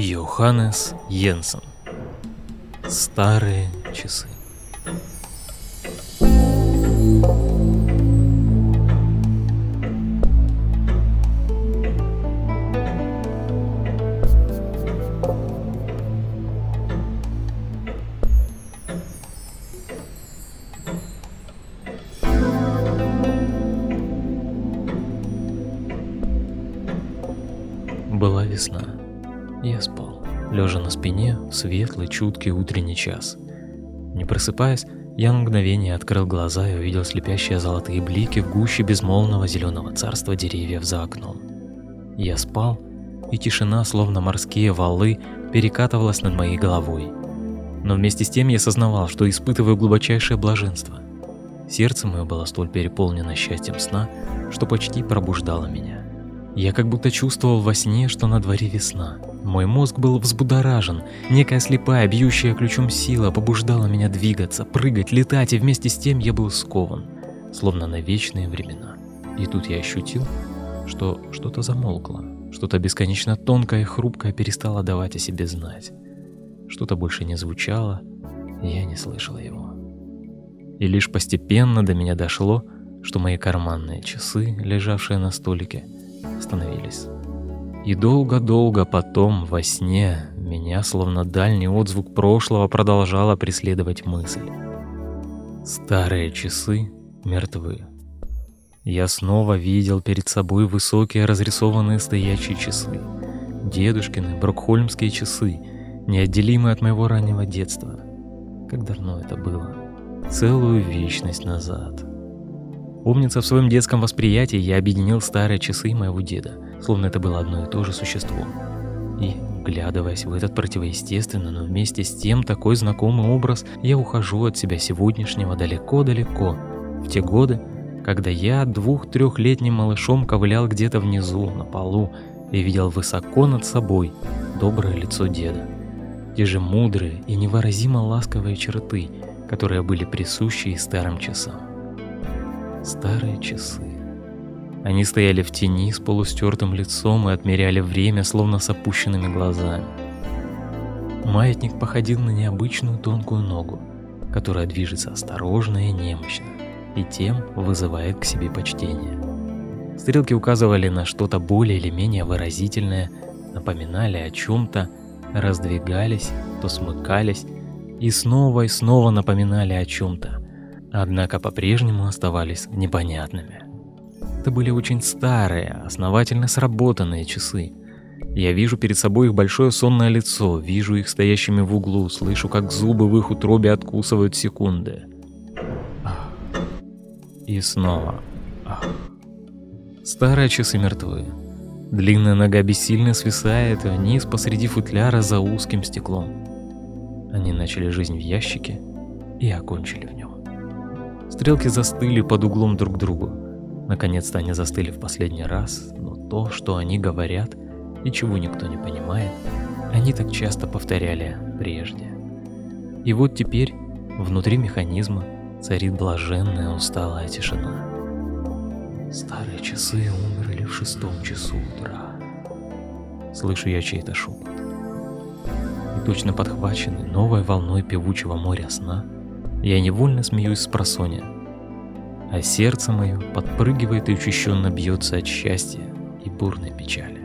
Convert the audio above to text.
Йоханнес Йенсен. Старые часы. Была весна. Я спал, лежа на спине в светлый, чуткий утренний час. Не просыпаясь, я на мгновение открыл глаза и увидел слепящие золотые блики в гуще безмолвного зеленого царства деревьев за окном. Я спал, и тишина, словно морские валы, перекатывалась над моей головой. Но вместе с тем я сознавал, что испытываю глубочайшее блаженство. Сердце мое было столь переполнено счастьем сна, что почти пробуждало меня. Я как будто чувствовал во сне, что на дворе весна. Мой мозг был взбудоражен. Некая слепая, бьющая ключом сила побуждала меня двигаться, прыгать, летать, и вместе с тем я был скован, словно на вечные времена. И тут я ощутил, что что-то замолкло, что-то бесконечно тонкое и хрупкое перестало давать о себе знать. Что-то больше не звучало, и я не слышал его. И лишь постепенно до меня дошло, что мои карманные часы, лежавшие на столике, остановились. И долго-долго потом, во сне, меня, словно дальний отзвук прошлого, продолжала преследовать мысль. Старые часы мертвы. Я снова видел перед собой высокие разрисованные стоячие часы. Дедушкины брокхольмские часы, неотделимые от моего раннего детства. Как давно это было? Целую вечность назад. Помнится, в своем детском восприятии я объединил старые часы моего деда, словно это было одно и то же существо. И, вглядываясь в этот противоестественный, но вместе с тем такой знакомый образ, я ухожу от себя сегодняшнего далеко-далеко, в те годы, когда я двух-трехлетним малышом ковылял где-то внизу, на полу, и видел высоко над собой доброе лицо деда. Те же мудрые и невыразимо ласковые черты, которые были присущи и старым часам. Старые часы. Они стояли в тени с полустертым лицом и отмеряли время, словно с опущенными глазами. Маятник походил на необычную тонкую ногу, которая движется осторожно и немощно, и тем вызывает к себе почтение. Стрелки указывали на что-то более или менее выразительное, напоминали о чем-то, раздвигались, то смыкались и снова и снова напоминали о чем-то, однако по-прежнему оставались непонятными. Это были очень старые, основательно сработанные часы. Я вижу перед собой их большое сонное лицо, вижу их стоящими в углу, слышу, как зубы в их утробе откусывают секунды. И снова. Старые часы мертвы. Длинная нога бессильно свисает вниз посреди футляра за узким стеклом. Они начали жизнь в ящике и окончили в нем. Стрелки застыли под углом друг к другу. Наконец-то они застыли в последний раз, но то, что они говорят и чего никто не понимает, они так часто повторяли прежде. И вот теперь внутри механизма царит блаженная усталая тишина. Старые часы умерли в шестом часу утра. Слышу я чей-то шепот. И точно подхваченный новой волной певучего моря сна, я невольно смеюсь с просоня, а сердце мое подпрыгивает и учащенно бьется от счастья и бурной печали.